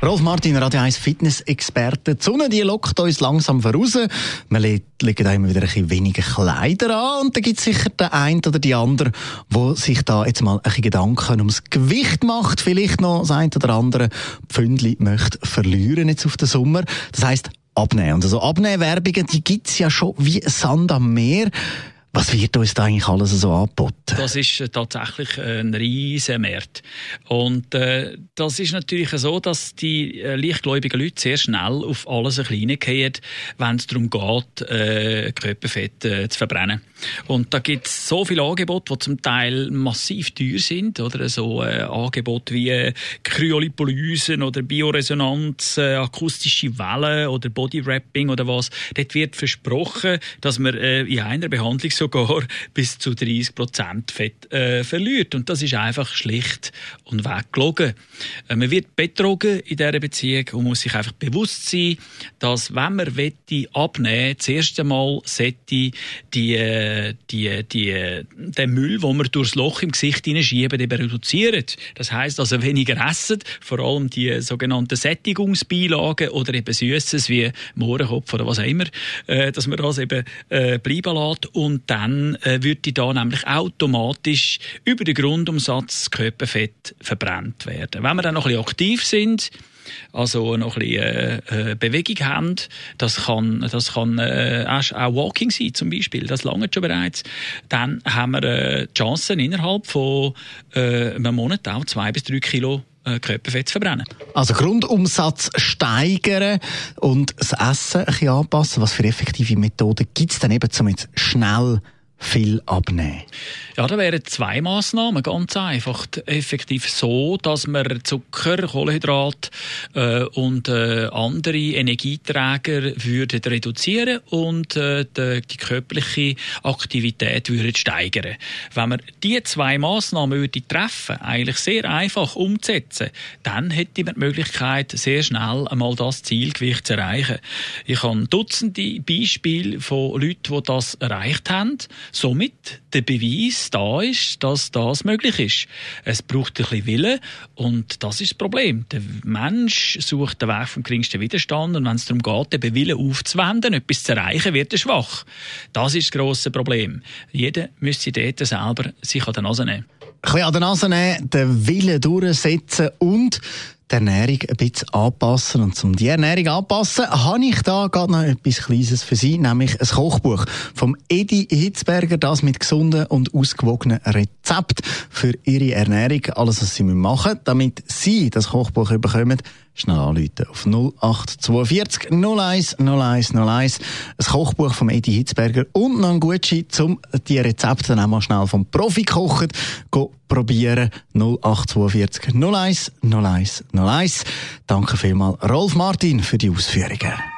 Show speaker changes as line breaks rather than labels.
Rolf Martin, Radio 1 Fitness-Experte. Die Sonne, die lockt uns langsam voraus. Wir legen da immer wieder ein bisschen weniger Kleider an und da gibt es sicher den einen oder die andere, wo sich da jetzt mal ein bisschen Gedanken ums Gewicht macht, vielleicht noch das ein oder andere Pfündli möchte verlieren jetzt auf den Sommer. Das heisst, abnehmen. Und also Abnehmwerbungen, die gibt's ja schon wie Sand am Meer. Was wird uns da eigentlich alles so angeboten?
Das ist äh, tatsächlich ein riesen Markt. Und äh, das ist natürlich so, dass die äh, leichtgläubigen Leute sehr schnell auf alles ein bisschen gehen, wenn es darum geht, äh, Körperfett äh, zu verbrennen. Und da gibt es so viele Angebote, die zum Teil massiv teuer sind, oder so äh, Angebote wie äh, Kryolipolysen oder Bioresonanz, äh, akustische Wellen oder Bodywrapping oder was. Dort wird versprochen, dass man äh, in einer Behandlung sogar bis zu 30 Prozent Fett äh, verliert. Und das ist einfach schlicht und weg gelogen. Äh, man wird betrogen in dieser Beziehung und muss sich einfach bewusst sein, dass wenn man wette abnehmen, das erste Mal sollte die, äh, die, die, den Müll, den man durchs Loch im Gesicht hineinschieben, eben reduzieren. Das heißt also weniger essen, vor allem die sogenannten Sättigungsbeilagen oder eben Süßes wie Mohrenkopf oder was auch immer, äh, dass man das eben äh, bleiben lässt und dann äh, würde da nämlich automatisch über den Grundumsatz Körperfett verbrannt werden. Wenn wir dann noch ein bisschen aktiv sind, also noch ein bisschen äh, äh, Bewegung haben. Das kann, das kann äh, auch Walking sein zum Beispiel, das lange schon bereits. Dann haben wir äh, Chancen innerhalb von äh, einem Monat auch zwei bis drei Kilo Körperfett zu verbrennen.
Also Grundumsatz steigern und das Essen ein bisschen anpassen. Was für effektive Methoden gibt es denn eben, um jetzt schnell viel abnehmen?
Ja, da wären zwei Massnahmen ganz einfach. Effektiv so, dass man Zucker, Kohlenhydrat äh, und äh, andere Energieträger würden reduzieren und äh, die, die körperliche Aktivität würden steigern. Wenn man diese zwei Massnahmen würde treffen, eigentlich sehr einfach umzusetzen, dann hätte man die Möglichkeit, sehr schnell einmal das Zielgewicht zu erreichen. Ich habe Dutzende Beispiele von Leuten, die das erreicht haben somit der Beweis da ist, dass das möglich ist. Es braucht ein bisschen Willen und das ist das Problem. Der Mensch sucht den Weg vom geringsten Widerstand und wenn es darum geht, den Willen aufzuwenden, etwas zu erreichen, wird er schwach. Das ist das grosse Problem. Jeder müsste dort selber sich an der Nase nehmen.
Ein bisschen an der Nase nehmen, den Willen durchsetzen und die Ernährung ein bisschen anpassen. Und um die Ernährung anpassen, habe ich da gerade noch etwas Kleines für Sie, nämlich ein Kochbuch vom Edi Hitzberger, das mit gesunden und ausgewogenen Rezepten für Ihre Ernährung. Alles, was Sie machen müssen, damit Sie das Kochbuch bekommen, schnell anrufen auf 0842 01 01 01. Ein Kochbuch vom Edi Hitzberger und noch ein Gutschein, um die Rezepte dann auch mal schnell vom Profi kochen probieren. 0842 01 01 01. Danke vielmals Rolf Martin für die Ausführungen.